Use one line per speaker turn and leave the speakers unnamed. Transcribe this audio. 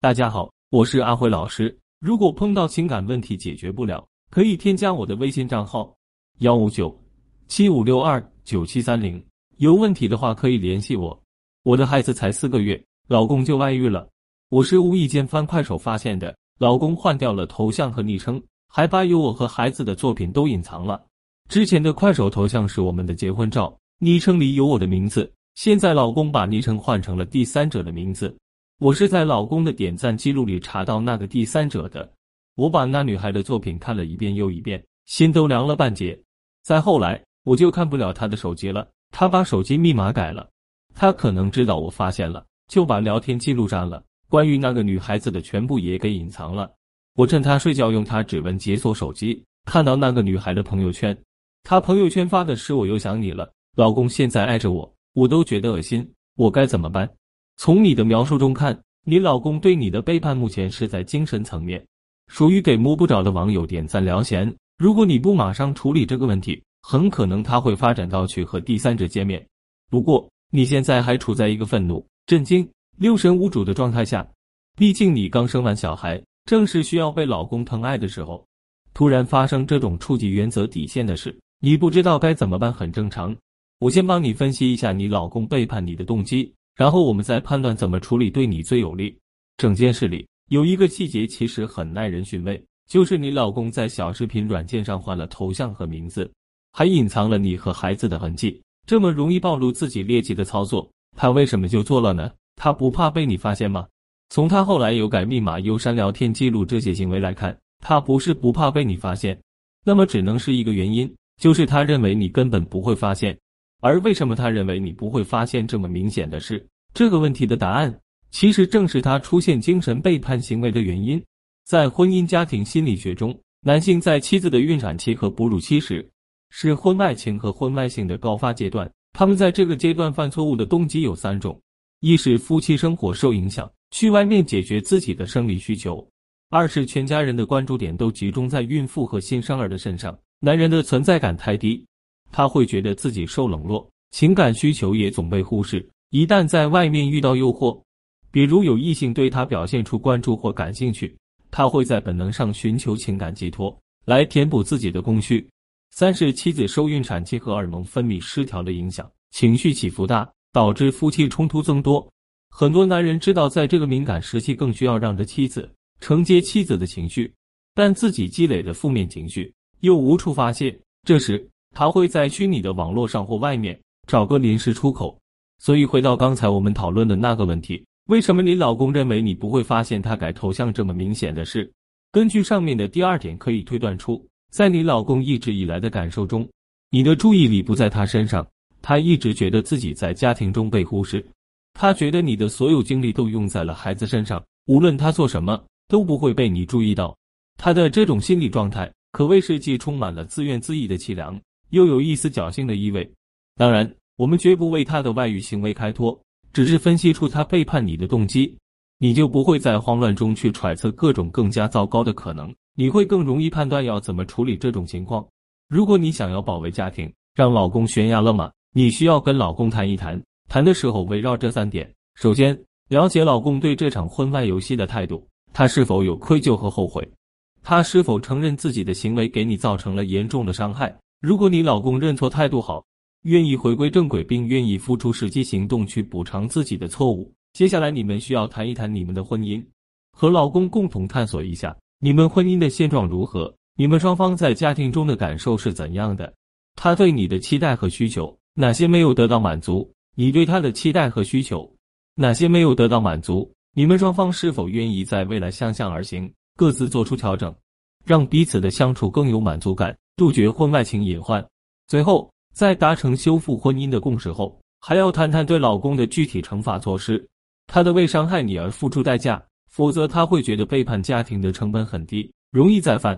大家好，我是阿辉老师。如果碰到情感问题解决不了，可以添加我的微信账号幺五九七五六二九七三零。有问题的话可以联系我。我的孩子才四个月，老公就外遇了。我是无意间翻快手发现的，老公换掉了头像和昵称，还把有我和孩子的作品都隐藏了。之前的快手头像是我们的结婚照，昵称里有我的名字。现在老公把昵称换成了第三者的名字。我是在老公的点赞记录里查到那个第三者的。我把那女孩的作品看了一遍又一遍，心都凉了半截。再后来，我就看不了她的手机了。她把手机密码改了，她可能知道我发现了，就把聊天记录删了，关于那个女孩子的全部也给隐藏了。我趁她睡觉用她指纹解锁手机，看到那个女孩的朋友圈，她朋友圈发的是“我又想你了，老公现在爱着我”，我都觉得恶心，我该怎么办？从你的描述中看，你老公对你的背叛目前是在精神层面，属于给摸不着的网友点赞聊闲。如果你不马上处理这个问题，很可能他会发展到去和第三者见面。不过你现在还处在一个愤怒、震惊、六神无主的状态下，毕竟你刚生完小孩，正是需要被老公疼爱的时候，突然发生这种触及原则底线的事，你不知道该怎么办，很正常。我先帮你分析一下你老公背叛你的动机。然后我们再判断怎么处理对你最有利。整件事里有一个细节其实很耐人寻味，就是你老公在小视频软件上换了头像和名字，还隐藏了你和孩子的痕迹。这么容易暴露自己劣迹的操作，他为什么就做了呢？他不怕被你发现吗？从他后来有改密码、有删聊天记录这些行为来看，他不是不怕被你发现，那么只能是一个原因，就是他认为你根本不会发现。而为什么他认为你不会发现这么明显的事？这个问题的答案，其实正是他出现精神背叛行为的原因。在婚姻家庭心理学中，男性在妻子的孕产期和哺乳期时，是婚外情和婚外性的高发阶段。他们在这个阶段犯错误的动机有三种：一是夫妻生活受影响，去外面解决自己的生理需求；二是全家人的关注点都集中在孕妇和新生儿的身上，男人的存在感太低。他会觉得自己受冷落，情感需求也总被忽视。一旦在外面遇到诱惑，比如有异性对他表现出关注或感兴趣，他会在本能上寻求情感寄托来填补自己的空虚。三是妻子受孕产期荷尔蒙分泌失调的影响，情绪起伏大，导致夫妻冲突增多。很多男人知道在这个敏感时期更需要让着妻子承接妻子的情绪，但自己积累的负面情绪又无处发泄，这时。他会在虚拟的网络上或外面找个临时出口。所以回到刚才我们讨论的那个问题，为什么你老公认为你不会发现他改头像这么明显的事？根据上面的第二点，可以推断出，在你老公一直以来的感受中，你的注意力不在他身上，他一直觉得自己在家庭中被忽视，他觉得你的所有精力都用在了孩子身上，无论他做什么都不会被你注意到。他的这种心理状态可谓是既充满了自怨自艾的凄凉。又有一丝侥幸的意味。当然，我们绝不为他的外遇行为开脱，只是分析出他背叛你的动机，你就不会在慌乱中去揣测各种更加糟糕的可能，你会更容易判断要怎么处理这种情况。如果你想要保卫家庭，让老公悬崖勒马，你需要跟老公谈一谈。谈的时候围绕这三点：首先，了解老公对这场婚外游戏的态度，他是否有愧疚和后悔，他是否承认自己的行为给你造成了严重的伤害。如果你老公认错态度好，愿意回归正轨，并愿意付出实际行动去补偿自己的错误，接下来你们需要谈一谈你们的婚姻，和老公共同探索一下你们婚姻的现状如何，你们双方在家庭中的感受是怎样的，他对你的期待和需求哪些没有得到满足，你对他的期待和需求哪些没有得到满足，你们双方是否愿意在未来相向而行，各自做出调整，让彼此的相处更有满足感。杜绝婚外情隐患，最后在达成修复婚姻的共识后，还要谈谈对老公的具体惩罚措施。他的为伤害你而付出代价，否则他会觉得背叛家庭的成本很低，容易再犯。